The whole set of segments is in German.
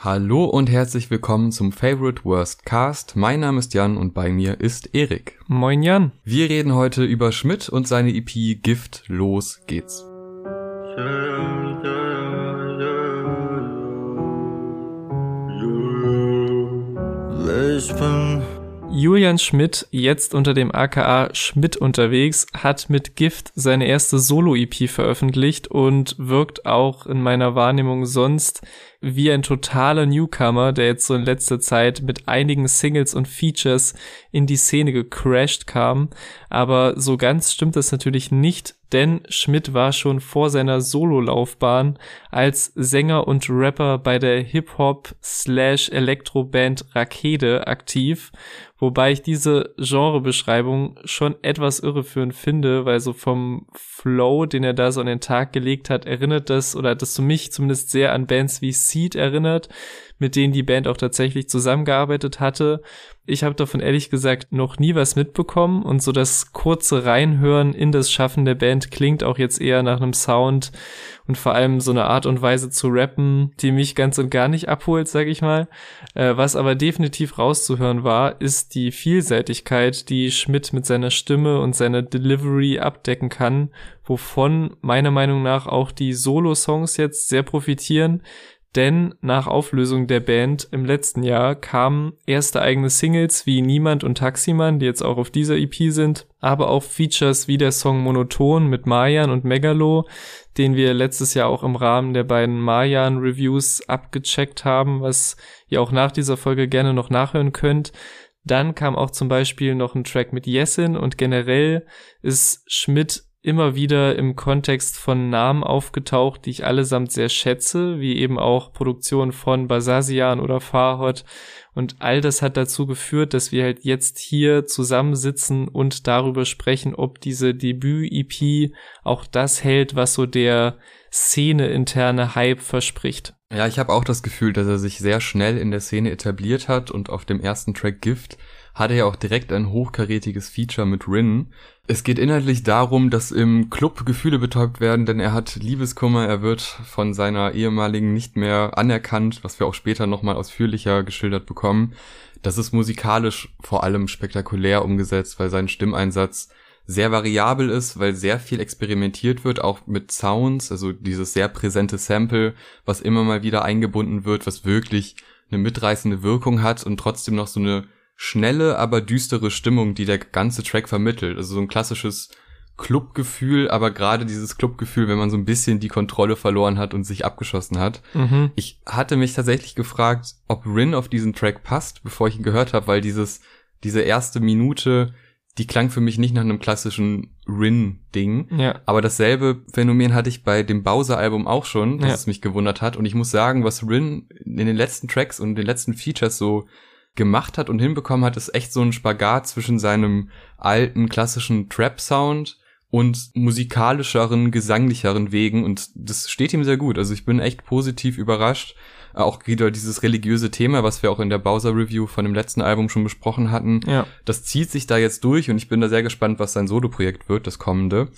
Hallo und herzlich willkommen zum Favorite Worst Cast. Mein Name ist Jan und bei mir ist Erik. Moin Jan. Wir reden heute über Schmidt und seine EP Gift. Los geht's. Julian Schmidt, jetzt unter dem aka Schmidt unterwegs, hat mit Gift seine erste Solo-EP veröffentlicht und wirkt auch in meiner Wahrnehmung sonst wie ein totaler Newcomer, der jetzt so in letzter Zeit mit einigen Singles und Features in die Szene gecrashed kam. Aber so ganz stimmt das natürlich nicht, denn Schmidt war schon vor seiner Solo-Laufbahn als Sänger und Rapper bei der Hip-Hop slash Elektro-Band Rakete aktiv, wobei ich diese Genrebeschreibung schon etwas irreführend finde, weil so vom Flow, den er da so an den Tag gelegt hat, erinnert das oder hat das zu mich zumindest sehr an Bands wie Seed erinnert, mit denen die Band auch tatsächlich zusammengearbeitet hatte. Ich habe davon ehrlich gesagt noch nie was mitbekommen und so das kurze Reinhören in das Schaffen der Band klingt auch jetzt eher nach einem Sound und vor allem so eine Art und Weise zu rappen, die mich ganz und gar nicht abholt, sag ich mal. Äh, was aber definitiv rauszuhören war, ist die Vielseitigkeit, die Schmidt mit seiner Stimme und seiner Delivery abdecken kann, wovon meiner Meinung nach auch die Solo-Songs jetzt sehr profitieren denn nach Auflösung der Band im letzten Jahr kamen erste eigene Singles wie Niemand und Taximan, die jetzt auch auf dieser EP sind, aber auch Features wie der Song Monoton mit Marjan und Megalo, den wir letztes Jahr auch im Rahmen der beiden Marjan Reviews abgecheckt haben, was ihr auch nach dieser Folge gerne noch nachhören könnt. Dann kam auch zum Beispiel noch ein Track mit Jessin und generell ist Schmidt immer wieder im Kontext von Namen aufgetaucht, die ich allesamt sehr schätze, wie eben auch Produktion von Basasian oder Farhot. Und all das hat dazu geführt, dass wir halt jetzt hier zusammensitzen und darüber sprechen, ob diese Debüt-EP auch das hält, was so der Szene-interne Hype verspricht. Ja, ich habe auch das Gefühl, dass er sich sehr schnell in der Szene etabliert hat und auf dem ersten Track Gift hatte er auch direkt ein hochkarätiges Feature mit Rin. Es geht inhaltlich darum, dass im Club Gefühle betäubt werden, denn er hat Liebeskummer, er wird von seiner ehemaligen nicht mehr anerkannt, was wir auch später nochmal ausführlicher geschildert bekommen. Das ist musikalisch vor allem spektakulär umgesetzt, weil sein Stimmeinsatz sehr variabel ist, weil sehr viel experimentiert wird, auch mit Sounds, also dieses sehr präsente Sample, was immer mal wieder eingebunden wird, was wirklich eine mitreißende Wirkung hat und trotzdem noch so eine schnelle, aber düstere Stimmung, die der ganze Track vermittelt. Also so ein klassisches Clubgefühl, aber gerade dieses Clubgefühl, wenn man so ein bisschen die Kontrolle verloren hat und sich abgeschossen hat. Mhm. Ich hatte mich tatsächlich gefragt, ob Rin auf diesen Track passt, bevor ich ihn gehört habe, weil dieses diese erste Minute, die klang für mich nicht nach einem klassischen Rin-Ding. Ja. Aber dasselbe Phänomen hatte ich bei dem Bowser-Album auch schon, dass ja. es mich gewundert hat. Und ich muss sagen, was Rin in den letzten Tracks und den letzten Features so gemacht hat und hinbekommen hat, ist echt so ein Spagat zwischen seinem alten klassischen Trap-Sound und musikalischeren, gesanglicheren Wegen und das steht ihm sehr gut. Also ich bin echt positiv überrascht. Auch wieder dieses religiöse Thema, was wir auch in der Bowser Review von dem letzten Album schon besprochen hatten. Ja. Das zieht sich da jetzt durch und ich bin da sehr gespannt, was sein Solo-Projekt wird, das kommende.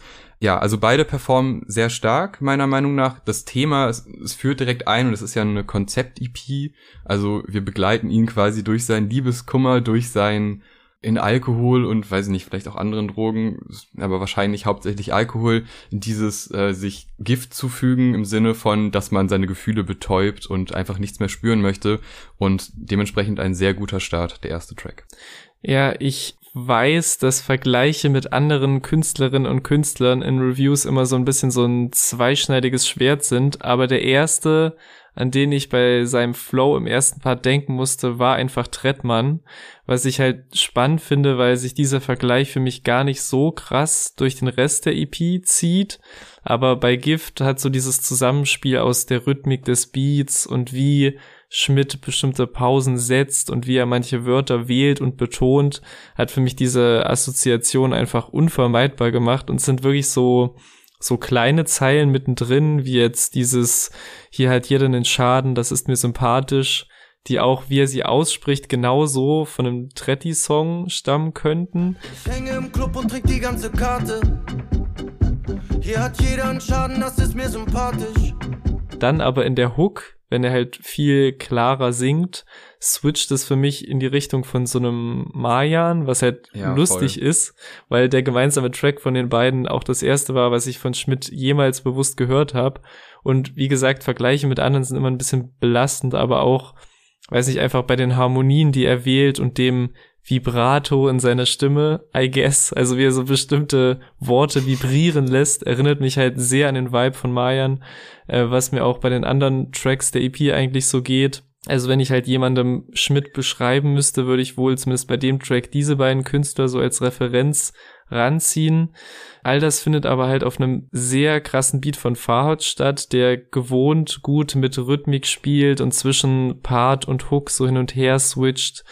Ja, also beide performen sehr stark, meiner Meinung nach. Das Thema, es, es führt direkt ein und es ist ja eine Konzept-EP. Also wir begleiten ihn quasi durch seinen Liebeskummer, durch sein in Alkohol und weiß nicht, vielleicht auch anderen Drogen, aber wahrscheinlich hauptsächlich Alkohol, dieses äh, sich Gift zufügen im Sinne von, dass man seine Gefühle betäubt und einfach nichts mehr spüren möchte und dementsprechend ein sehr guter Start, der erste Track. Ja, ich weiß, dass Vergleiche mit anderen Künstlerinnen und Künstlern in Reviews immer so ein bisschen so ein zweischneidiges Schwert sind, aber der erste, an den ich bei seinem Flow im ersten Part denken musste, war einfach Trettmann, was ich halt spannend finde, weil sich dieser Vergleich für mich gar nicht so krass durch den Rest der EP zieht, aber bei Gift hat so dieses Zusammenspiel aus der Rhythmik des Beats und wie Schmidt bestimmte Pausen setzt und wie er manche Wörter wählt und betont, hat für mich diese Assoziation einfach unvermeidbar gemacht und sind wirklich so so kleine Zeilen mittendrin, wie jetzt dieses hier halt jeder einen Schaden, das ist mir sympathisch, die auch, wie er sie ausspricht, genauso von einem Tretti-Song stammen könnten. Ich hänge im Club und trink die ganze Karte. Hier hat jeder einen Schaden, das ist mir sympathisch. Dann aber in der Hook wenn er halt viel klarer singt, switcht es für mich in die Richtung von so einem Mayan, was halt ja, lustig voll. ist, weil der gemeinsame Track von den beiden auch das erste war, was ich von Schmidt jemals bewusst gehört habe. Und wie gesagt, Vergleiche mit anderen sind immer ein bisschen belastend, aber auch, weiß nicht, einfach bei den Harmonien, die er wählt und dem Vibrato in seiner Stimme, I guess, also wie er so bestimmte Worte vibrieren lässt, erinnert mich halt sehr an den Vibe von Mayan, äh, was mir auch bei den anderen Tracks der EP eigentlich so geht. Also wenn ich halt jemandem Schmidt beschreiben müsste, würde ich wohl zumindest bei dem Track diese beiden Künstler so als Referenz ranziehen. All das findet aber halt auf einem sehr krassen Beat von Farhad statt, der gewohnt gut mit Rhythmik spielt und zwischen Part und Hook so hin und her switcht.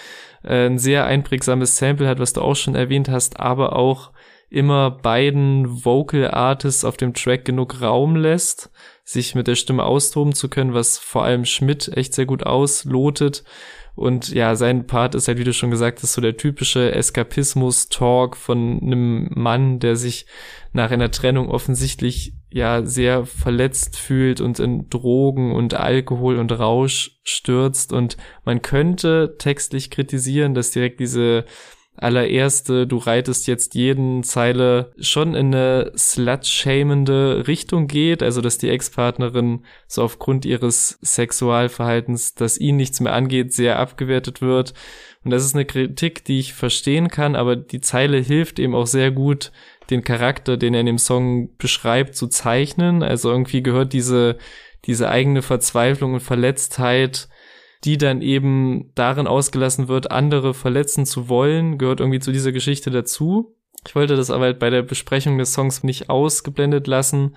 Äh, ein sehr einprägsames Sample hat, was du auch schon erwähnt hast, aber auch immer beiden Vocal Artists auf dem Track genug Raum lässt, sich mit der Stimme austoben zu können, was vor allem Schmidt echt sehr gut auslotet. Und ja, sein Part ist halt, wie du schon gesagt hast, so der typische Eskapismus-Talk von einem Mann, der sich nach einer Trennung offensichtlich ja sehr verletzt fühlt und in Drogen und Alkohol und Rausch stürzt. Und man könnte textlich kritisieren, dass direkt diese allererste, du reitest jetzt jeden Zeile schon in eine slut-shamende Richtung geht, also dass die Ex-Partnerin so aufgrund ihres Sexualverhaltens, das ihn nichts mehr angeht, sehr abgewertet wird. Und das ist eine Kritik, die ich verstehen kann, aber die Zeile hilft eben auch sehr gut, den Charakter, den er in dem Song beschreibt, zu zeichnen. Also irgendwie gehört diese, diese eigene Verzweiflung und Verletztheit die dann eben darin ausgelassen wird, andere verletzen zu wollen, gehört irgendwie zu dieser Geschichte dazu. Ich wollte das aber halt bei der Besprechung des Songs nicht ausgeblendet lassen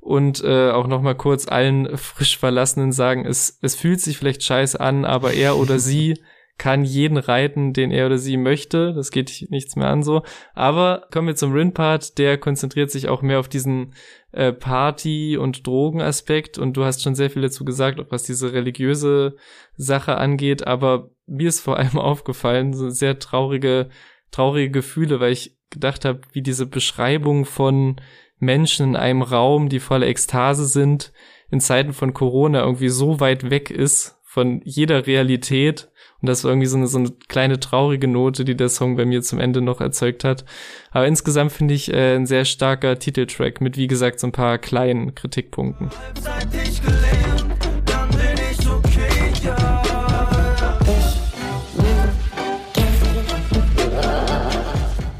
und äh, auch noch mal kurz allen frisch Verlassenen sagen, es, es fühlt sich vielleicht scheiße an, aber er oder sie kann jeden reiten, den er oder sie möchte. Das geht nichts mehr an so. Aber kommen wir zum Rin-Part. Der konzentriert sich auch mehr auf diesen äh, Party- und Drogenaspekt. Und du hast schon sehr viel dazu gesagt, auch was diese religiöse Sache angeht. Aber mir ist vor allem aufgefallen, so sehr traurige, traurige Gefühle, weil ich gedacht habe, wie diese Beschreibung von Menschen in einem Raum, die voller Ekstase sind, in Zeiten von Corona irgendwie so weit weg ist von jeder Realität und das war irgendwie so eine, so eine kleine traurige Note, die der Song bei mir zum Ende noch erzeugt hat. Aber insgesamt finde ich äh, ein sehr starker Titeltrack mit, wie gesagt, so ein paar kleinen Kritikpunkten.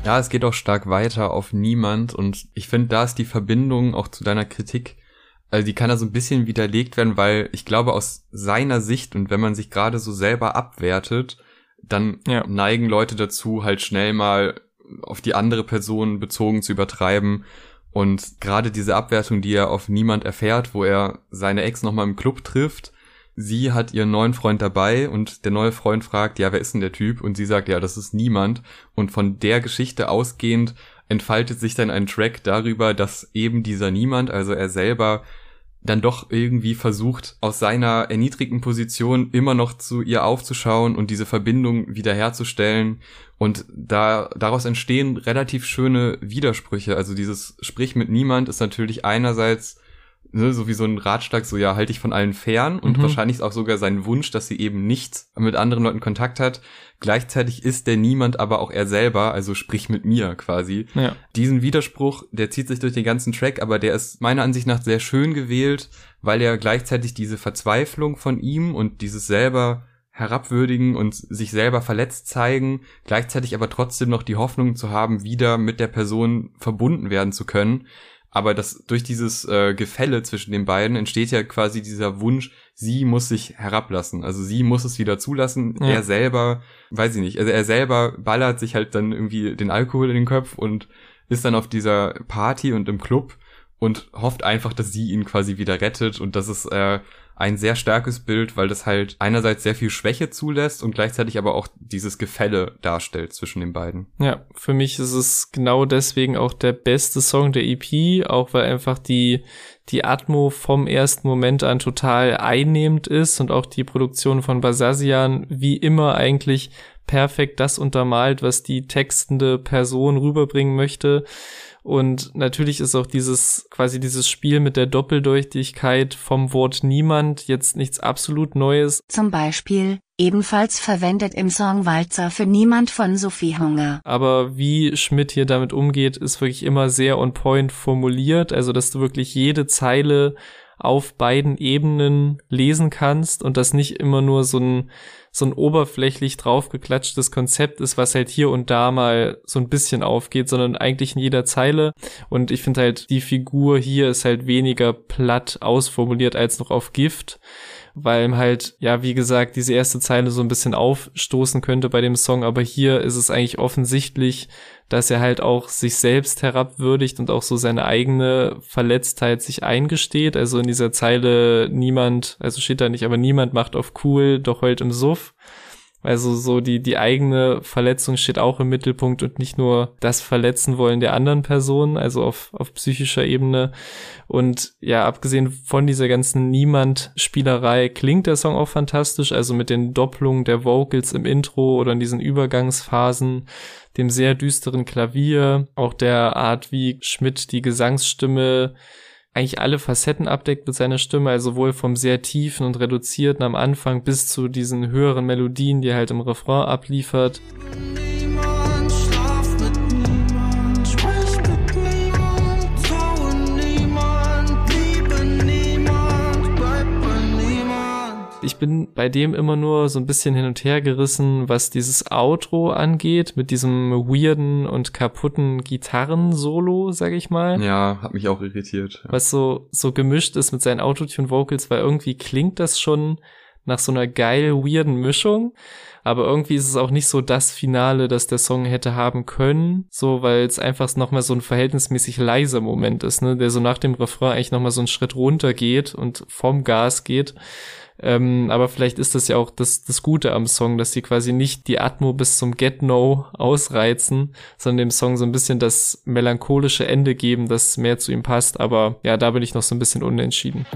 Ja, es geht auch stark weiter auf niemand und ich finde, da ist die Verbindung auch zu deiner Kritik also die kann da so ein bisschen widerlegt werden, weil ich glaube aus seiner Sicht und wenn man sich gerade so selber abwertet, dann ja. neigen Leute dazu, halt schnell mal auf die andere Person bezogen zu übertreiben. Und gerade diese Abwertung, die er auf niemand erfährt, wo er seine Ex nochmal im Club trifft, sie hat ihren neuen Freund dabei und der neue Freund fragt, ja, wer ist denn der Typ? Und sie sagt, ja, das ist niemand. Und von der Geschichte ausgehend entfaltet sich dann ein Track darüber, dass eben dieser Niemand, also er selber, dann doch irgendwie versucht, aus seiner erniedrigten Position immer noch zu ihr aufzuschauen und diese Verbindung wiederherzustellen. Und da, daraus entstehen relativ schöne Widersprüche. Also dieses Sprich mit niemand ist natürlich einerseits ne, so wie so ein Ratschlag, so ja, halte ich von allen fern und mhm. wahrscheinlich ist auch sogar sein Wunsch, dass sie eben nicht mit anderen Leuten Kontakt hat. Gleichzeitig ist der niemand aber auch er selber, also sprich mit mir quasi. Ja. Diesen Widerspruch, der zieht sich durch den ganzen Track, aber der ist meiner Ansicht nach sehr schön gewählt, weil er gleichzeitig diese Verzweiflung von ihm und dieses selber herabwürdigen und sich selber verletzt zeigen, gleichzeitig aber trotzdem noch die Hoffnung zu haben, wieder mit der Person verbunden werden zu können aber das durch dieses äh, Gefälle zwischen den beiden entsteht ja quasi dieser Wunsch, sie muss sich herablassen. Also sie muss es wieder zulassen. Ja. Er selber, weiß ich nicht, also er selber ballert sich halt dann irgendwie den Alkohol in den Kopf und ist dann auf dieser Party und im Club und hofft einfach, dass sie ihn quasi wieder rettet und das ist äh, ein sehr starkes Bild, weil das halt einerseits sehr viel Schwäche zulässt und gleichzeitig aber auch dieses Gefälle darstellt zwischen den beiden. Ja, für mich ist es genau deswegen auch der beste Song der EP, auch weil einfach die, die Atmo vom ersten Moment an total einnehmend ist und auch die Produktion von Basasian wie immer eigentlich perfekt das untermalt, was die textende Person rüberbringen möchte. Und natürlich ist auch dieses, quasi dieses Spiel mit der Doppeldeutigkeit vom Wort niemand jetzt nichts absolut Neues. Zum Beispiel, ebenfalls verwendet im Song Walzer für niemand von Sophie Hunger. Aber wie Schmidt hier damit umgeht, ist wirklich immer sehr on point formuliert. Also, dass du wirklich jede Zeile auf beiden Ebenen lesen kannst und das nicht immer nur so ein so ein oberflächlich draufgeklatschtes Konzept ist, was halt hier und da mal so ein bisschen aufgeht, sondern eigentlich in jeder Zeile. Und ich finde halt, die Figur hier ist halt weniger platt ausformuliert als noch auf Gift weil ihm halt, ja, wie gesagt, diese erste Zeile so ein bisschen aufstoßen könnte bei dem Song, aber hier ist es eigentlich offensichtlich, dass er halt auch sich selbst herabwürdigt und auch so seine eigene Verletztheit sich eingesteht. Also in dieser Zeile niemand, also steht da nicht, aber niemand macht auf cool, doch heult im Suff. Also so die, die eigene Verletzung steht auch im Mittelpunkt und nicht nur das Verletzen wollen der anderen Person, also auf, auf psychischer Ebene. Und ja, abgesehen von dieser ganzen Niemand-Spielerei klingt der Song auch fantastisch, also mit den Doppelungen der Vocals im Intro oder in diesen Übergangsphasen, dem sehr düsteren Klavier, auch der Art, wie Schmidt die Gesangsstimme eigentlich alle Facetten abdeckt mit seiner Stimme, also sowohl vom sehr tiefen und reduzierten am Anfang bis zu diesen höheren Melodien, die er halt im Refrain abliefert. Ich bin bei dem immer nur so ein bisschen hin und her gerissen, was dieses Outro angeht, mit diesem weirden und kaputten Gitarren-Solo, sag ich mal. Ja, hat mich auch irritiert. Ja. Was so, so gemischt ist mit seinen Autotune-Vocals, weil irgendwie klingt das schon nach so einer geil weirden Mischung. Aber irgendwie ist es auch nicht so das Finale, das der Song hätte haben können. So, weil es einfach nochmal so ein verhältnismäßig leiser Moment ist, ne, der so nach dem Refrain eigentlich nochmal so einen Schritt runter geht und vom Gas geht. Ähm, aber vielleicht ist das ja auch das, das Gute am Song, dass sie quasi nicht die Atmo bis zum Get No ausreizen, sondern dem Song so ein bisschen das melancholische Ende geben, das mehr zu ihm passt. Aber ja, da bin ich noch so ein bisschen unentschieden.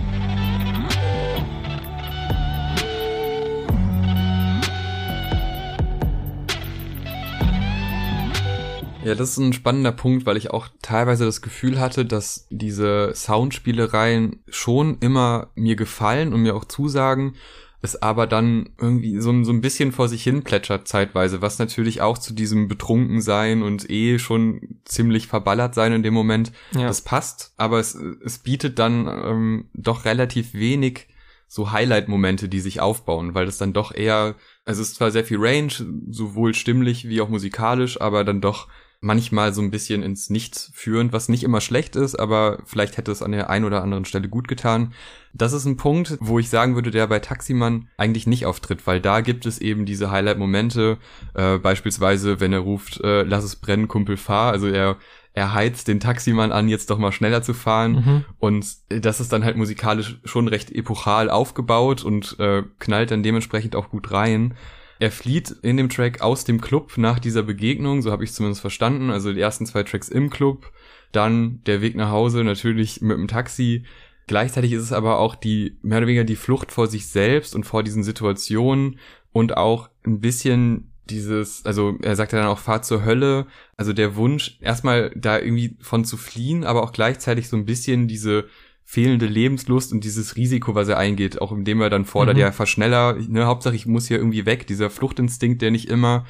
Ja, das ist ein spannender Punkt, weil ich auch teilweise das Gefühl hatte, dass diese Soundspielereien schon immer mir gefallen und mir auch zusagen, es aber dann irgendwie so, so ein bisschen vor sich hin plätschert zeitweise, was natürlich auch zu diesem Betrunkensein und eh schon ziemlich verballert sein in dem Moment, ja. das passt, aber es, es bietet dann ähm, doch relativ wenig so Highlight-Momente, die sich aufbauen, weil das dann doch eher, also es ist zwar sehr viel Range, sowohl stimmlich wie auch musikalisch, aber dann doch manchmal so ein bisschen ins Nichts führend, was nicht immer schlecht ist, aber vielleicht hätte es an der einen oder anderen Stelle gut getan. Das ist ein Punkt, wo ich sagen würde, der bei Taximan eigentlich nicht auftritt, weil da gibt es eben diese Highlight-Momente, äh, beispielsweise, wenn er ruft, äh, lass es brennen, Kumpel, fahr. Also er er heizt den Taximann an, jetzt doch mal schneller zu fahren. Mhm. Und das ist dann halt musikalisch schon recht epochal aufgebaut und äh, knallt dann dementsprechend auch gut rein. Er flieht in dem Track aus dem Club nach dieser Begegnung, so habe ich zumindest verstanden. Also die ersten zwei Tracks im Club, dann der Weg nach Hause natürlich mit dem Taxi. Gleichzeitig ist es aber auch die mehr oder weniger die Flucht vor sich selbst und vor diesen Situationen und auch ein bisschen dieses, also er sagt ja dann auch Fahrt zur Hölle, also der Wunsch erstmal da irgendwie von zu fliehen, aber auch gleichzeitig so ein bisschen diese fehlende Lebenslust und dieses Risiko, was er eingeht, auch indem er dann fordert, mhm. ja, verschneller, ne, Hauptsache ich muss hier irgendwie weg, dieser Fluchtinstinkt, der nicht immer,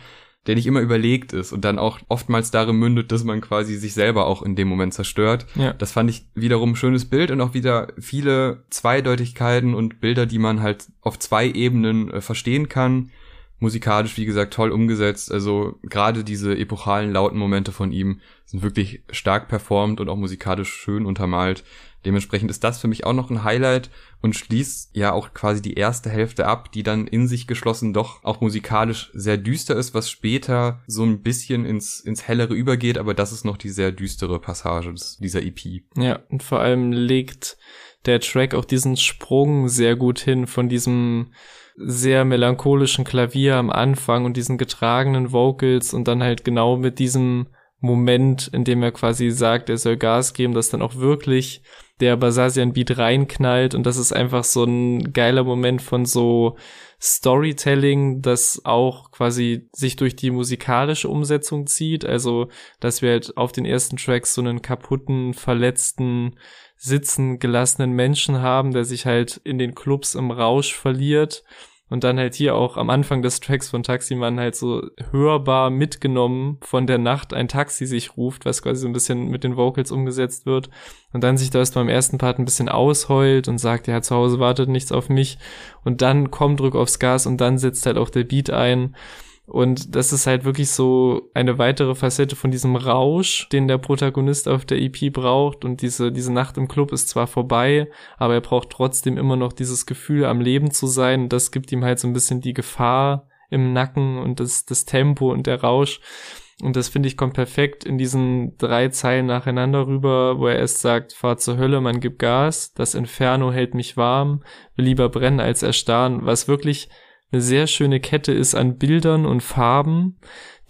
der nicht immer überlegt ist und dann auch oftmals darin mündet, dass man quasi sich selber auch in dem Moment zerstört. Ja. Das fand ich wiederum ein schönes Bild und auch wieder viele Zweideutigkeiten und Bilder, die man halt auf zwei Ebenen äh, verstehen kann. Musikalisch, wie gesagt, toll umgesetzt. Also gerade diese epochalen lauten Momente von ihm sind wirklich stark performt und auch musikalisch schön untermalt. Dementsprechend ist das für mich auch noch ein Highlight und schließt ja auch quasi die erste Hälfte ab, die dann in sich geschlossen doch auch musikalisch sehr düster ist, was später so ein bisschen ins, ins Hellere übergeht, aber das ist noch die sehr düstere Passage dieser EP. Ja, und vor allem legt der Track auch diesen Sprung sehr gut hin von diesem sehr melancholischen Klavier am Anfang und diesen getragenen Vocals und dann halt genau mit diesem Moment, in dem er quasi sagt, er soll Gas geben, dass dann auch wirklich der Basasian-Beat reinknallt und das ist einfach so ein geiler Moment von so Storytelling, das auch quasi sich durch die musikalische Umsetzung zieht. Also, dass wir halt auf den ersten Tracks so einen kaputten, verletzten, sitzen gelassenen Menschen haben, der sich halt in den Clubs im Rausch verliert und dann halt hier auch am Anfang des Tracks von Taximan halt so hörbar mitgenommen von der Nacht ein Taxi sich ruft, was quasi so ein bisschen mit den Vocals umgesetzt wird. Und dann sich da erst beim ersten Part ein bisschen ausheult und sagt, ja, zu Hause wartet nichts auf mich. Und dann kommt Druck aufs Gas und dann setzt halt auch der Beat ein und das ist halt wirklich so eine weitere Facette von diesem Rausch, den der Protagonist auf der EP braucht. Und diese, diese Nacht im Club ist zwar vorbei, aber er braucht trotzdem immer noch dieses Gefühl, am Leben zu sein. Und das gibt ihm halt so ein bisschen die Gefahr im Nacken und das, das Tempo und der Rausch. Und das finde ich kommt perfekt in diesen drei Zeilen nacheinander rüber, wo er erst sagt, fahr zur Hölle, man gibt Gas, das Inferno hält mich warm, will lieber brennen als erstarren, was wirklich eine sehr schöne Kette ist an Bildern und Farben,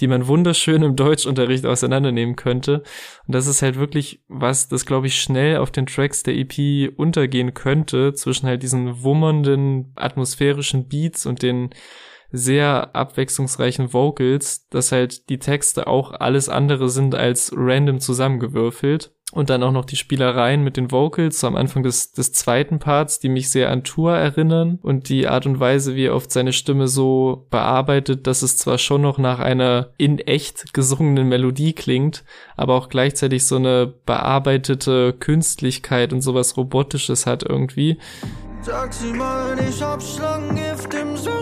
die man wunderschön im Deutschunterricht auseinandernehmen könnte. Und das ist halt wirklich was, das glaube ich schnell auf den Tracks der EP untergehen könnte, zwischen halt diesen wummernden atmosphärischen Beats und den sehr abwechslungsreichen Vocals, dass halt die Texte auch alles andere sind als random zusammengewürfelt und dann auch noch die Spielereien mit den Vocals so am Anfang des, des zweiten Parts, die mich sehr an Tour erinnern und die Art und Weise, wie er oft seine Stimme so bearbeitet, dass es zwar schon noch nach einer in echt gesungenen Melodie klingt, aber auch gleichzeitig so eine bearbeitete Künstlichkeit und sowas Robotisches hat irgendwie. Sag sie mal, ich hab Schlangengift im System.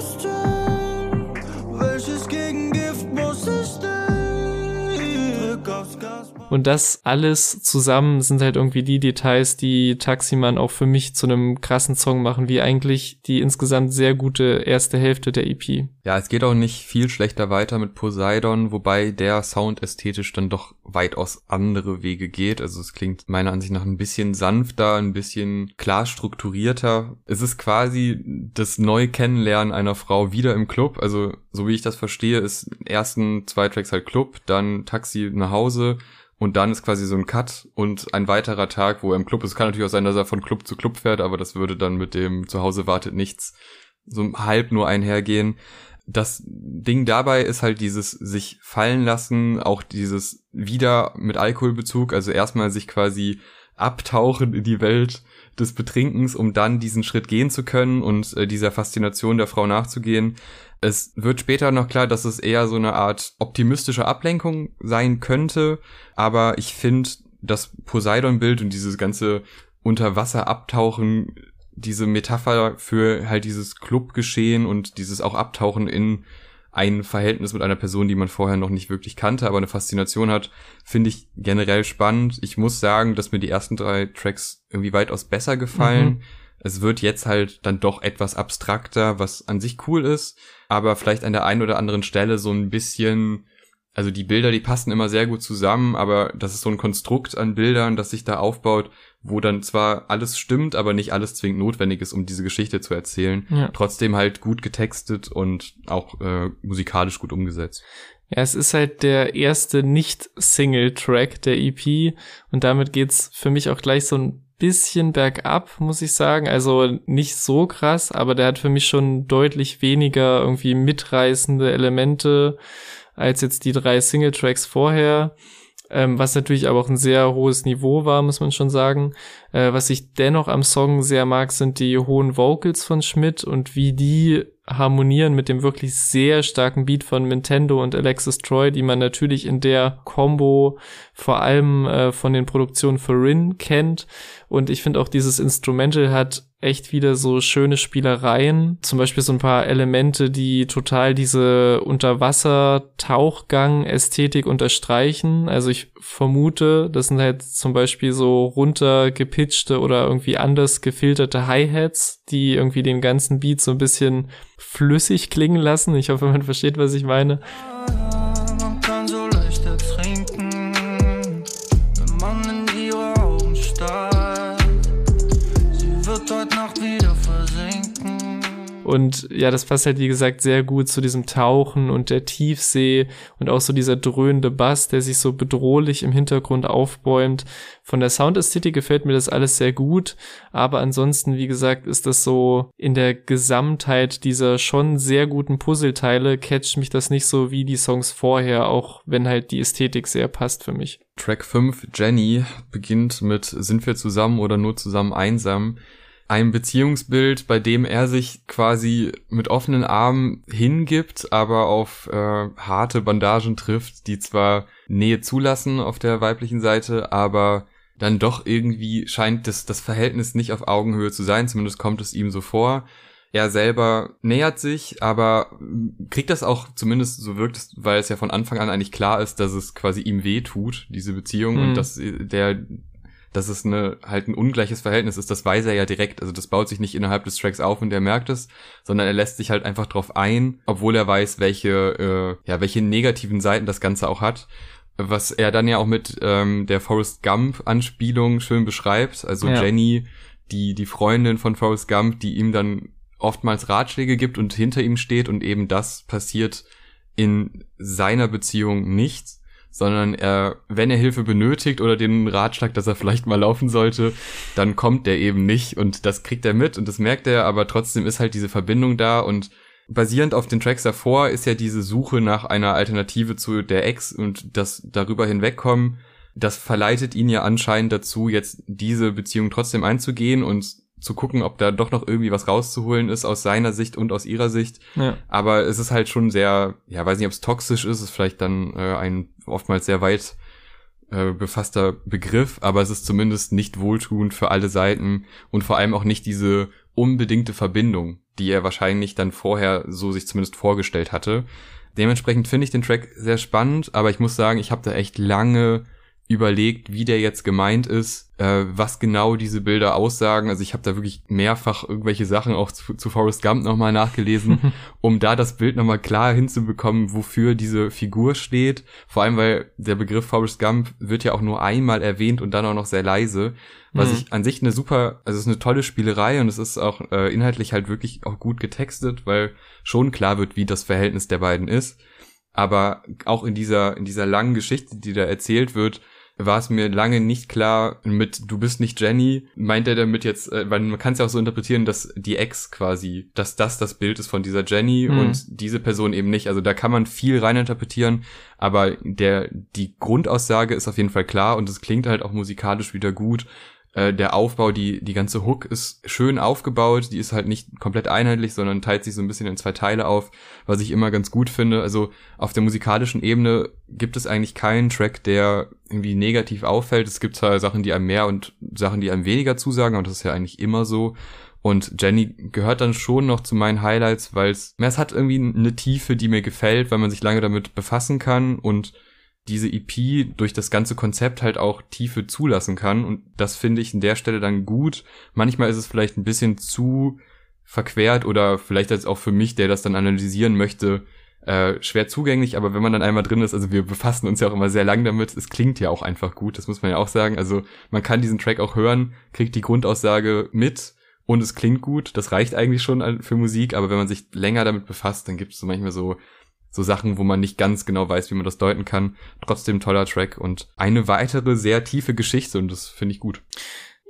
Und das alles zusammen sind halt irgendwie die Details, die Taximan auch für mich zu einem krassen Song machen, wie eigentlich die insgesamt sehr gute erste Hälfte der EP. Ja, es geht auch nicht viel schlechter weiter mit Poseidon, wobei der Sound ästhetisch dann doch weitaus andere Wege geht. Also es klingt meiner Ansicht nach ein bisschen sanfter, ein bisschen klar strukturierter. Es ist quasi das neue Kennenlernen einer Frau wieder im Club. Also so wie ich das verstehe, ist ersten zwei Tracks halt Club, dann Taxi nach Hause und dann ist quasi so ein Cut und ein weiterer Tag, wo er im Club ist. Es kann natürlich auch sein, dass er von Club zu Club fährt, aber das würde dann mit dem Zuhause wartet nichts so halb nur einhergehen. Das Ding dabei ist halt dieses sich fallen lassen, auch dieses wieder mit Alkoholbezug, also erstmal sich quasi abtauchen in die Welt des Betrinkens, um dann diesen Schritt gehen zu können und äh, dieser Faszination der Frau nachzugehen. Es wird später noch klar, dass es eher so eine Art optimistische Ablenkung sein könnte, aber ich finde das Poseidon-Bild und dieses ganze Unterwasser abtauchen, diese Metapher für halt dieses Clubgeschehen und dieses auch Abtauchen in ein Verhältnis mit einer Person, die man vorher noch nicht wirklich kannte, aber eine Faszination hat, finde ich generell spannend. Ich muss sagen, dass mir die ersten drei Tracks irgendwie weitaus besser gefallen. Mhm. Es wird jetzt halt dann doch etwas abstrakter, was an sich cool ist, aber vielleicht an der einen oder anderen Stelle so ein bisschen, also die Bilder, die passen immer sehr gut zusammen, aber das ist so ein Konstrukt an Bildern, das sich da aufbaut, wo dann zwar alles stimmt, aber nicht alles zwingend notwendig ist, um diese Geschichte zu erzählen. Ja. Trotzdem halt gut getextet und auch äh, musikalisch gut umgesetzt. Ja, es ist halt der erste Nicht-Single-Track der EP und damit geht's für mich auch gleich so ein bisschen bergab, muss ich sagen. Also nicht so krass, aber der hat für mich schon deutlich weniger irgendwie mitreißende Elemente als jetzt die drei Single-Tracks vorher. Ähm, was natürlich aber auch ein sehr hohes Niveau war, muss man schon sagen. Äh, was ich dennoch am Song sehr mag, sind die hohen Vocals von Schmidt und wie die harmonieren mit dem wirklich sehr starken Beat von Nintendo und Alexis Troy, die man natürlich in der Combo vor allem äh, von den Produktionen für Rin kennt. Und ich finde auch dieses Instrumental hat echt wieder so schöne Spielereien. Zum Beispiel so ein paar Elemente, die total diese Unterwasser-Tauchgang-Ästhetik unterstreichen. Also ich vermute, das sind halt zum Beispiel so runtergepitchte oder irgendwie anders gefilterte Hi-Hats, die irgendwie den ganzen Beat so ein bisschen flüssig klingen lassen. Ich hoffe, man versteht, was ich meine. Und ja, das passt halt, wie gesagt, sehr gut zu diesem Tauchen und der Tiefsee und auch so dieser dröhnende Bass, der sich so bedrohlich im Hintergrund aufbäumt. Von der Soundästhetik gefällt mir das alles sehr gut, aber ansonsten, wie gesagt, ist das so in der Gesamtheit dieser schon sehr guten Puzzleteile catcht mich das nicht so wie die Songs vorher, auch wenn halt die Ästhetik sehr passt für mich. Track 5, Jenny, beginnt mit Sind wir zusammen oder nur zusammen einsam? Ein Beziehungsbild, bei dem er sich quasi mit offenen Armen hingibt, aber auf äh, harte Bandagen trifft, die zwar Nähe zulassen auf der weiblichen Seite, aber dann doch irgendwie scheint das, das Verhältnis nicht auf Augenhöhe zu sein, zumindest kommt es ihm so vor. Er selber nähert sich, aber kriegt das auch, zumindest so wirkt es, weil es ja von Anfang an eigentlich klar ist, dass es quasi ihm weh tut, diese Beziehung, mhm. und dass der, dass es eine, halt ein ungleiches Verhältnis ist, das weiß er ja direkt. Also das baut sich nicht innerhalb des Tracks auf und er merkt es, sondern er lässt sich halt einfach drauf ein, obwohl er weiß, welche, äh, ja, welche negativen Seiten das Ganze auch hat was er dann ja auch mit ähm, der Forrest Gump Anspielung schön beschreibt. Also ja. Jenny, die die Freundin von Forrest Gump, die ihm dann oftmals Ratschläge gibt und hinter ihm steht und eben das passiert in seiner Beziehung nicht, sondern er, wenn er Hilfe benötigt oder den Ratschlag, dass er vielleicht mal laufen sollte, dann kommt der eben nicht und das kriegt er mit und das merkt er, aber trotzdem ist halt diese Verbindung da und basierend auf den Tracks davor ist ja diese Suche nach einer Alternative zu der Ex und das darüber hinwegkommen, das verleitet ihn ja anscheinend dazu, jetzt diese Beziehung trotzdem einzugehen und zu gucken, ob da doch noch irgendwie was rauszuholen ist aus seiner Sicht und aus ihrer Sicht. Ja. Aber es ist halt schon sehr, ja, weiß nicht, ob es toxisch ist, ist vielleicht dann äh, ein oftmals sehr weit äh, befasster Begriff, aber es ist zumindest nicht wohltuend für alle Seiten und vor allem auch nicht diese unbedingte Verbindung, die er wahrscheinlich dann vorher so sich zumindest vorgestellt hatte. Dementsprechend finde ich den Track sehr spannend, aber ich muss sagen, ich habe da echt lange überlegt, wie der jetzt gemeint ist, äh, was genau diese Bilder aussagen. Also ich habe da wirklich mehrfach irgendwelche Sachen auch zu, zu Forrest Gump nochmal nachgelesen, um da das Bild nochmal klar hinzubekommen, wofür diese Figur steht. Vor allem, weil der Begriff Forrest Gump wird ja auch nur einmal erwähnt und dann auch noch sehr leise. Was mhm. ich an sich eine super, also es ist eine tolle Spielerei und es ist auch äh, inhaltlich halt wirklich auch gut getextet, weil schon klar wird, wie das Verhältnis der beiden ist. Aber auch in dieser, in dieser langen Geschichte, die da erzählt wird, war es mir lange nicht klar mit du bist nicht Jenny. Meint er damit jetzt, äh, weil man kann es ja auch so interpretieren, dass die Ex quasi, dass das das Bild ist von dieser Jenny mhm. und diese Person eben nicht. Also da kann man viel reininterpretieren, aber der die Grundaussage ist auf jeden Fall klar und es klingt halt auch musikalisch wieder gut äh, der Aufbau, die, die ganze Hook ist schön aufgebaut, die ist halt nicht komplett einheitlich, sondern teilt sich so ein bisschen in zwei Teile auf, was ich immer ganz gut finde. Also auf der musikalischen Ebene gibt es eigentlich keinen Track, der irgendwie negativ auffällt. Es gibt zwar Sachen, die einem mehr und Sachen, die einem weniger zusagen, aber das ist ja eigentlich immer so. Und Jenny gehört dann schon noch zu meinen Highlights, weil es, es hat irgendwie eine Tiefe, die mir gefällt, weil man sich lange damit befassen kann und diese EP durch das ganze Konzept halt auch Tiefe zulassen kann. Und das finde ich in der Stelle dann gut. Manchmal ist es vielleicht ein bisschen zu verquert oder vielleicht als auch für mich, der das dann analysieren möchte, äh, schwer zugänglich, aber wenn man dann einmal drin ist, also wir befassen uns ja auch immer sehr lang damit, es klingt ja auch einfach gut, das muss man ja auch sagen. Also man kann diesen Track auch hören, kriegt die Grundaussage mit und es klingt gut, das reicht eigentlich schon für Musik, aber wenn man sich länger damit befasst, dann gibt es so manchmal so so Sachen, wo man nicht ganz genau weiß, wie man das deuten kann. Trotzdem toller Track und eine weitere sehr tiefe Geschichte und das finde ich gut.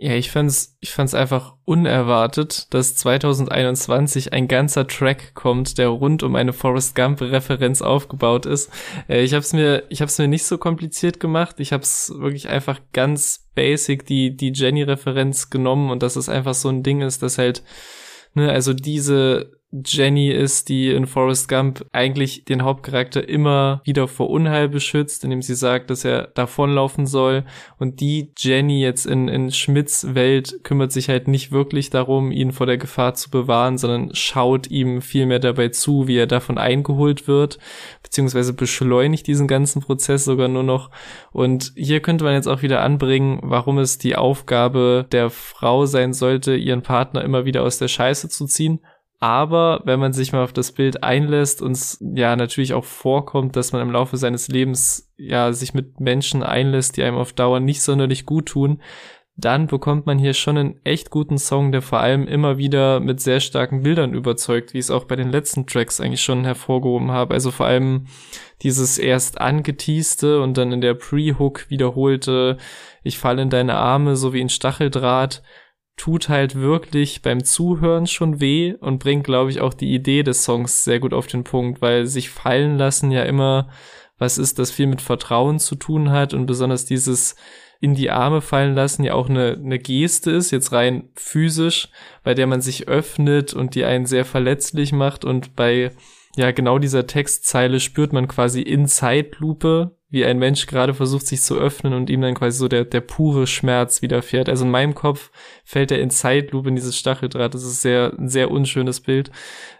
Ja, ich fand's, ich fand's einfach unerwartet, dass 2021 ein ganzer Track kommt, der rund um eine Forrest Gump Referenz aufgebaut ist. Äh, ich hab's mir, ich hab's mir nicht so kompliziert gemacht. Ich hab's wirklich einfach ganz basic die, die Jenny Referenz genommen und dass es einfach so ein Ding ist, dass halt, ne, also diese, Jenny ist, die in Forrest Gump eigentlich den Hauptcharakter immer wieder vor Unheil beschützt, indem sie sagt, dass er davonlaufen soll. Und die Jenny jetzt in, in Schmidts Welt kümmert sich halt nicht wirklich darum, ihn vor der Gefahr zu bewahren, sondern schaut ihm vielmehr dabei zu, wie er davon eingeholt wird, beziehungsweise beschleunigt diesen ganzen Prozess sogar nur noch. Und hier könnte man jetzt auch wieder anbringen, warum es die Aufgabe der Frau sein sollte, ihren Partner immer wieder aus der Scheiße zu ziehen aber wenn man sich mal auf das Bild einlässt und es ja natürlich auch vorkommt, dass man im Laufe seines Lebens ja sich mit Menschen einlässt, die einem auf Dauer nicht sonderlich gut tun, dann bekommt man hier schon einen echt guten Song, der vor allem immer wieder mit sehr starken Bildern überzeugt, wie ich es auch bei den letzten Tracks eigentlich schon hervorgehoben habe. Also vor allem dieses erst angeteaste und dann in der Pre-Hook wiederholte, ich falle in deine Arme, so wie ein Stacheldraht, tut halt wirklich beim Zuhören schon weh und bringt, glaube ich, auch die Idee des Songs sehr gut auf den Punkt, weil sich fallen lassen ja immer was ist, das viel mit Vertrauen zu tun hat und besonders dieses in die Arme fallen lassen ja auch eine, eine Geste ist, jetzt rein physisch, bei der man sich öffnet und die einen sehr verletzlich macht und bei ja genau dieser Textzeile spürt man quasi in Zeitlupe, wie ein Mensch gerade versucht sich zu öffnen und ihm dann quasi so der, der pure Schmerz widerfährt. Also in meinem Kopf fällt er in Zeitlupe in dieses Stacheldraht. Das ist sehr, ein sehr unschönes Bild,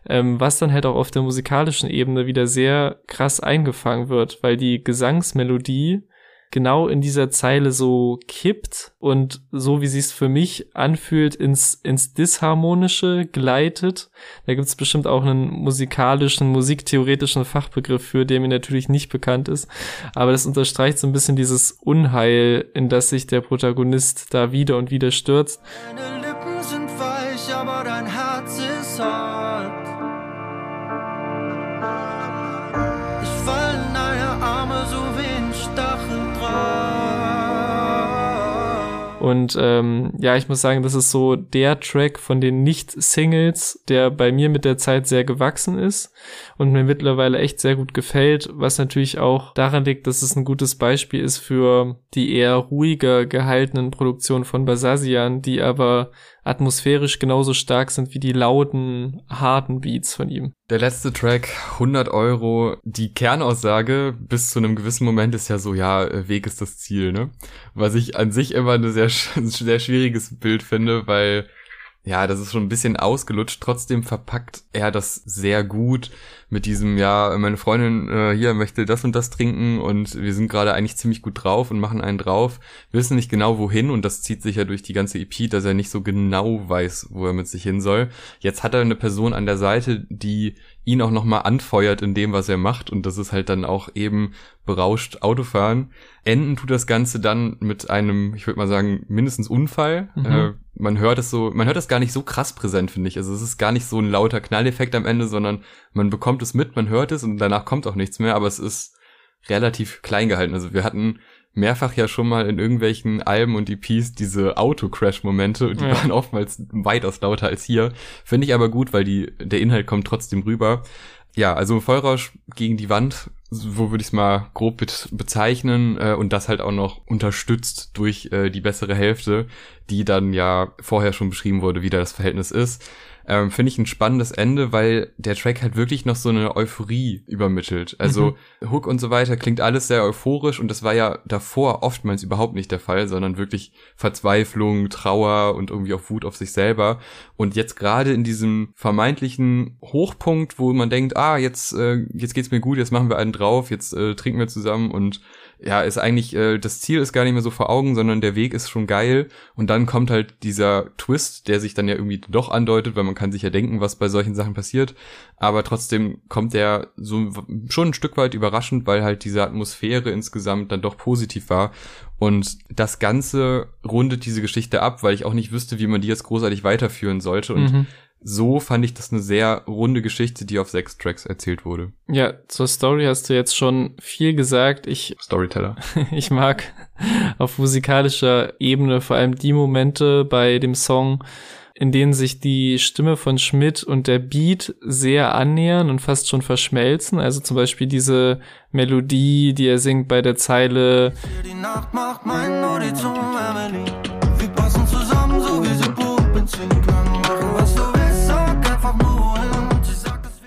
ähm, was dann halt auch auf der musikalischen Ebene wieder sehr krass eingefangen wird, weil die Gesangsmelodie genau in dieser Zeile so kippt und so wie sie es für mich anfühlt ins ins disharmonische gleitet. Da gibt es bestimmt auch einen musikalischen, musiktheoretischen Fachbegriff für, der mir natürlich nicht bekannt ist, aber das unterstreicht so ein bisschen dieses Unheil, in das sich der Protagonist da wieder und wieder stürzt. Und ähm, ja, ich muss sagen, das ist so der Track von den Nicht-Singles, der bei mir mit der Zeit sehr gewachsen ist und mir mittlerweile echt sehr gut gefällt, was natürlich auch daran liegt, dass es ein gutes Beispiel ist für die eher ruhiger gehaltenen Produktionen von Basasian, die aber atmosphärisch genauso stark sind wie die lauten, harten Beats von ihm. Der letzte Track, 100 Euro. Die Kernaussage bis zu einem gewissen Moment ist ja so, ja, Weg ist das Ziel, ne? Was ich an sich immer ein sehr, sehr schwieriges Bild finde, weil ja, das ist schon ein bisschen ausgelutscht. Trotzdem verpackt er das sehr gut mit diesem, ja, meine Freundin äh, hier möchte das und das trinken und wir sind gerade eigentlich ziemlich gut drauf und machen einen drauf, wissen nicht genau wohin und das zieht sich ja durch die ganze EP, dass er nicht so genau weiß, wo er mit sich hin soll. Jetzt hat er eine Person an der Seite, die ihn auch nochmal anfeuert in dem, was er macht und das ist halt dann auch eben berauscht Autofahren. Enden tut das Ganze dann mit einem, ich würde mal sagen, mindestens Unfall. Mhm. Äh, man hört es so, man hört es gar nicht so krass präsent, finde ich. Also es ist gar nicht so ein lauter Knalleffekt am Ende, sondern man bekommt es mit, man hört es und danach kommt auch nichts mehr, aber es ist relativ klein gehalten. Also wir hatten mehrfach ja schon mal in irgendwelchen Alben und EPs diese Auto-Crash-Momente und die ja. waren oftmals weitaus lauter als hier. Finde ich aber gut, weil die, der Inhalt kommt trotzdem rüber. Ja, also Vollrausch gegen die Wand, so würde ich es mal grob bezeichnen äh, und das halt auch noch unterstützt durch äh, die bessere Hälfte, die dann ja vorher schon beschrieben wurde, wie da das Verhältnis ist ähm, finde ich ein spannendes Ende, weil der Track halt wirklich noch so eine Euphorie übermittelt. Also mhm. Hook und so weiter klingt alles sehr euphorisch und das war ja davor oftmals überhaupt nicht der Fall, sondern wirklich Verzweiflung, Trauer und irgendwie auch Wut auf sich selber. Und jetzt gerade in diesem vermeintlichen Hochpunkt, wo man denkt, ah, jetzt, äh, jetzt geht's mir gut, jetzt machen wir einen drauf, jetzt äh, trinken wir zusammen und ja, ist eigentlich, äh, das Ziel ist gar nicht mehr so vor Augen, sondern der Weg ist schon geil. Und dann kommt halt dieser Twist, der sich dann ja irgendwie doch andeutet, weil man kann sich ja denken, was bei solchen Sachen passiert. Aber trotzdem kommt der so schon ein Stück weit überraschend, weil halt diese Atmosphäre insgesamt dann doch positiv war. Und das Ganze rundet diese Geschichte ab, weil ich auch nicht wüsste, wie man die jetzt großartig weiterführen sollte. Und mhm so fand ich das eine sehr runde Geschichte, die auf sechs Tracks erzählt wurde. Ja, zur Story hast du jetzt schon viel gesagt. Ich Storyteller. ich mag auf musikalischer Ebene vor allem die Momente bei dem Song, in denen sich die Stimme von Schmidt und der Beat sehr annähern und fast schon verschmelzen. Also zum Beispiel diese Melodie, die er singt bei der Zeile. Die Nacht macht mein Wir passen zusammen, so wie sie Puppen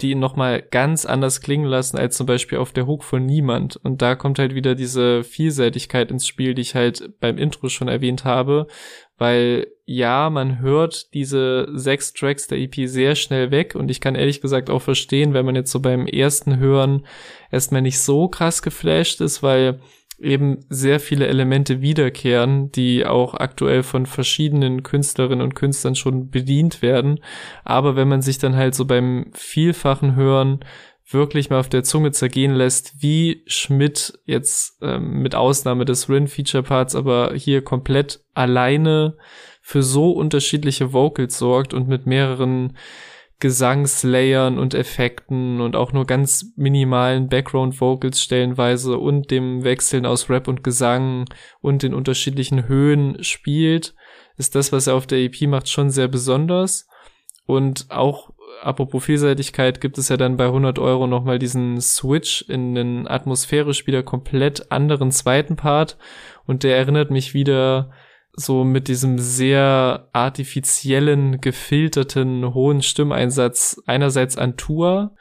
die ihn nochmal ganz anders klingen lassen als zum Beispiel auf der Hook von Niemand. Und da kommt halt wieder diese Vielseitigkeit ins Spiel, die ich halt beim Intro schon erwähnt habe, weil ja, man hört diese sechs Tracks der EP sehr schnell weg und ich kann ehrlich gesagt auch verstehen, wenn man jetzt so beim ersten Hören erstmal nicht so krass geflasht ist, weil eben sehr viele Elemente wiederkehren, die auch aktuell von verschiedenen Künstlerinnen und Künstlern schon bedient werden. Aber wenn man sich dann halt so beim vielfachen Hören wirklich mal auf der Zunge zergehen lässt, wie Schmidt jetzt ähm, mit Ausnahme des Rin-Feature-Parts aber hier komplett alleine für so unterschiedliche Vocals sorgt und mit mehreren Gesangslayern und Effekten und auch nur ganz minimalen Background-Vocals stellenweise und dem Wechseln aus Rap und Gesang und den unterschiedlichen Höhen spielt, ist das, was er auf der EP macht, schon sehr besonders. Und auch apropos Vielseitigkeit gibt es ja dann bei 100 Euro nochmal diesen Switch in den atmosphärisch wieder komplett anderen zweiten Part und der erinnert mich wieder so mit diesem sehr artifiziellen, gefilterten, hohen Stimmeinsatz einerseits an Tour,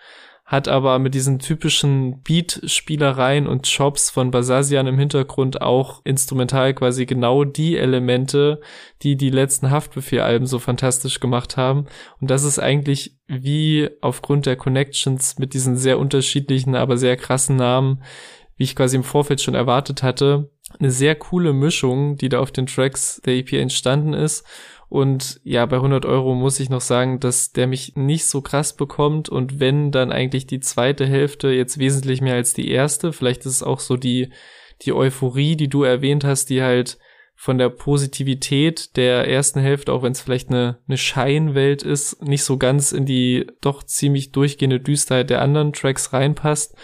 hat aber mit diesen typischen Beat-Spielereien und Chops von Basasian im Hintergrund auch instrumental quasi genau die Elemente, die die letzten Haftbefehl-Alben so fantastisch gemacht haben. Und das ist eigentlich wie aufgrund der Connections mit diesen sehr unterschiedlichen, aber sehr krassen Namen, wie ich quasi im Vorfeld schon erwartet hatte, eine sehr coole Mischung, die da auf den Tracks der EP entstanden ist. Und ja, bei 100 Euro muss ich noch sagen, dass der mich nicht so krass bekommt und wenn, dann eigentlich die zweite Hälfte jetzt wesentlich mehr als die erste. Vielleicht ist es auch so die, die Euphorie, die du erwähnt hast, die halt von der Positivität der ersten Hälfte, auch wenn es vielleicht eine, eine Scheinwelt ist, nicht so ganz in die doch ziemlich durchgehende Düsterheit der anderen Tracks reinpasst.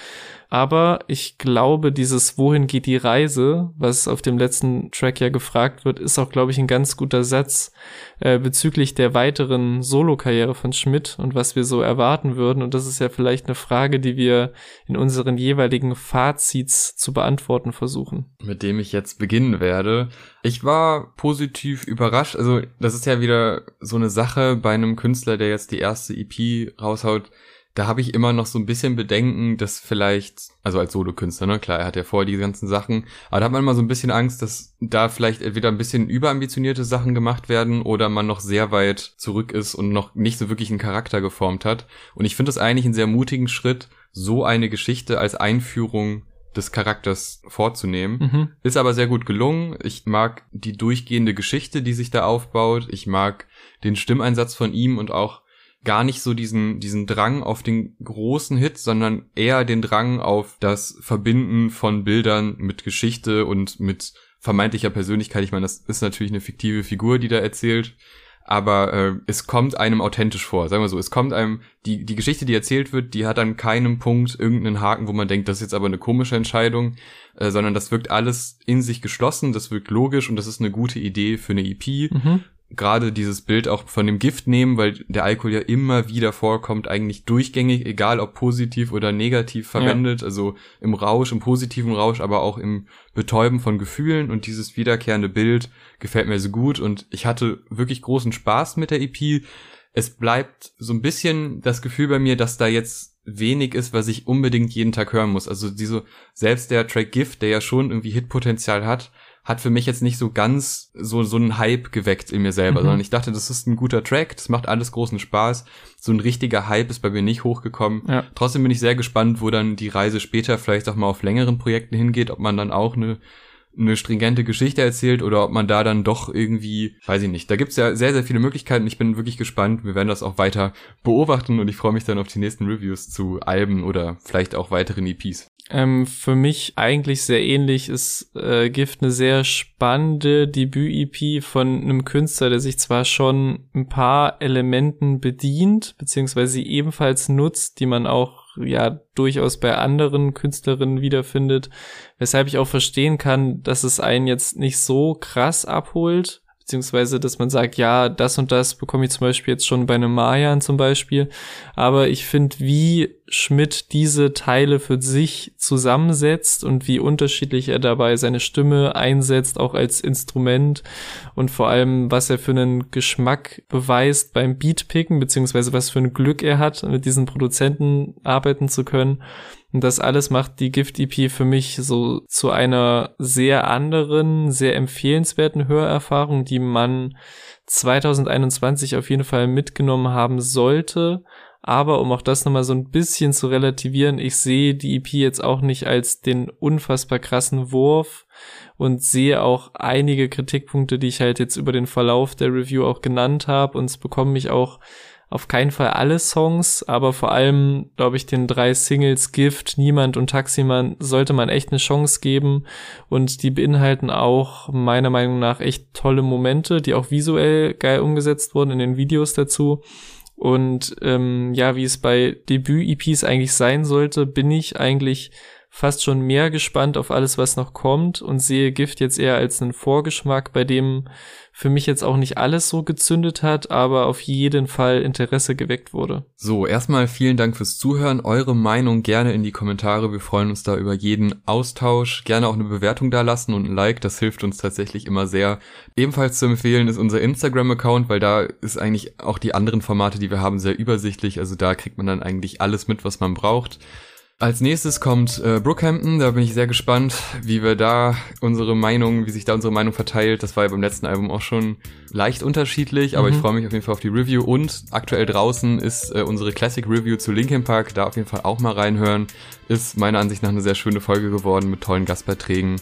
Aber ich glaube, dieses Wohin geht die Reise, was auf dem letzten Track ja gefragt wird, ist auch, glaube ich, ein ganz guter Satz äh, bezüglich der weiteren Solo-Karriere von Schmidt und was wir so erwarten würden. Und das ist ja vielleicht eine Frage, die wir in unseren jeweiligen Fazits zu beantworten versuchen. Mit dem ich jetzt beginnen werde. Ich war positiv überrascht. Also, das ist ja wieder so eine Sache bei einem Künstler, der jetzt die erste EP raushaut da habe ich immer noch so ein bisschen Bedenken, dass vielleicht, also als Solokünstler, ne, klar, er hat ja vorher die ganzen Sachen, aber da hat man immer so ein bisschen Angst, dass da vielleicht entweder ein bisschen überambitionierte Sachen gemacht werden oder man noch sehr weit zurück ist und noch nicht so wirklich einen Charakter geformt hat. Und ich finde es eigentlich einen sehr mutigen Schritt, so eine Geschichte als Einführung des Charakters vorzunehmen. Mhm. Ist aber sehr gut gelungen. Ich mag die durchgehende Geschichte, die sich da aufbaut. Ich mag den Stimmeinsatz von ihm und auch gar nicht so diesen, diesen Drang auf den großen Hit, sondern eher den Drang auf das Verbinden von Bildern mit Geschichte und mit vermeintlicher Persönlichkeit. Ich meine, das ist natürlich eine fiktive Figur, die da erzählt, aber äh, es kommt einem authentisch vor, sagen wir so. Es kommt einem, die, die Geschichte, die erzählt wird, die hat an keinem Punkt irgendeinen Haken, wo man denkt, das ist jetzt aber eine komische Entscheidung, äh, sondern das wirkt alles in sich geschlossen, das wirkt logisch und das ist eine gute Idee für eine EP. Mhm gerade dieses Bild auch von dem Gift nehmen, weil der Alkohol ja immer wieder vorkommt, eigentlich durchgängig, egal ob positiv oder negativ verwendet, ja. also im Rausch, im positiven Rausch, aber auch im Betäuben von Gefühlen und dieses wiederkehrende Bild gefällt mir so gut und ich hatte wirklich großen Spaß mit der EP. Es bleibt so ein bisschen das Gefühl bei mir, dass da jetzt wenig ist, was ich unbedingt jeden Tag hören muss. Also diese, selbst der Track Gift, der ja schon irgendwie Hitpotenzial hat, hat für mich jetzt nicht so ganz so, so einen Hype geweckt in mir selber, mhm. sondern ich dachte, das ist ein guter Track, das macht alles großen Spaß. So ein richtiger Hype ist bei mir nicht hochgekommen. Ja. Trotzdem bin ich sehr gespannt, wo dann die Reise später vielleicht auch mal auf längeren Projekten hingeht, ob man dann auch eine eine stringente Geschichte erzählt oder ob man da dann doch irgendwie, weiß ich nicht. Da gibt's ja sehr, sehr viele Möglichkeiten. Ich bin wirklich gespannt. Wir werden das auch weiter beobachten und ich freue mich dann auf die nächsten Reviews zu Alben oder vielleicht auch weiteren EPs. Ähm, für mich eigentlich sehr ähnlich ist äh, Gift eine sehr spannende Debüt-EP von einem Künstler, der sich zwar schon ein paar Elementen bedient, beziehungsweise ebenfalls nutzt, die man auch ja durchaus bei anderen Künstlerinnen wiederfindet, weshalb ich auch verstehen kann, dass es einen jetzt nicht so krass abholt, beziehungsweise dass man sagt, ja, das und das bekomme ich zum Beispiel jetzt schon bei einem Mayan zum Beispiel, aber ich finde, wie Schmidt diese Teile für sich zusammensetzt und wie unterschiedlich er dabei seine Stimme einsetzt, auch als Instrument und vor allem, was er für einen Geschmack beweist beim Beatpicken, beziehungsweise was für ein Glück er hat, mit diesen Produzenten arbeiten zu können, und das alles macht die Gift-EP für mich so zu einer sehr anderen, sehr empfehlenswerten Hörerfahrung, die man 2021 auf jeden Fall mitgenommen haben sollte. Aber um auch das nochmal so ein bisschen zu relativieren, ich sehe die EP jetzt auch nicht als den unfassbar krassen Wurf und sehe auch einige Kritikpunkte, die ich halt jetzt über den Verlauf der Review auch genannt habe und es bekommen mich auch auf keinen Fall alle Songs, aber vor allem, glaube ich, den drei Singles Gift, Niemand und Taximan sollte man echt eine Chance geben und die beinhalten auch meiner Meinung nach echt tolle Momente, die auch visuell geil umgesetzt wurden in den Videos dazu. Und ähm, ja, wie es bei Debüt-EPs eigentlich sein sollte, bin ich eigentlich fast schon mehr gespannt auf alles, was noch kommt und sehe Gift jetzt eher als einen Vorgeschmack, bei dem für mich jetzt auch nicht alles so gezündet hat, aber auf jeden Fall Interesse geweckt wurde. So, erstmal vielen Dank fürs Zuhören. Eure Meinung gerne in die Kommentare. Wir freuen uns da über jeden Austausch. Gerne auch eine Bewertung da lassen und ein Like. Das hilft uns tatsächlich immer sehr. Ebenfalls zu empfehlen ist unser Instagram-Account, weil da ist eigentlich auch die anderen Formate, die wir haben, sehr übersichtlich. Also da kriegt man dann eigentlich alles mit, was man braucht. Als nächstes kommt äh, Brookhampton, da bin ich sehr gespannt, wie wir da unsere Meinung, wie sich da unsere Meinung verteilt. Das war ja beim letzten Album auch schon leicht unterschiedlich, aber mhm. ich freue mich auf jeden Fall auf die Review und aktuell draußen ist äh, unsere Classic Review zu Linkin Park, da auf jeden Fall auch mal reinhören. Ist meiner Ansicht nach eine sehr schöne Folge geworden mit tollen Gastbeiträgen.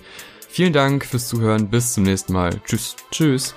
Vielen Dank fürs Zuhören, bis zum nächsten Mal. Tschüss. Tschüss.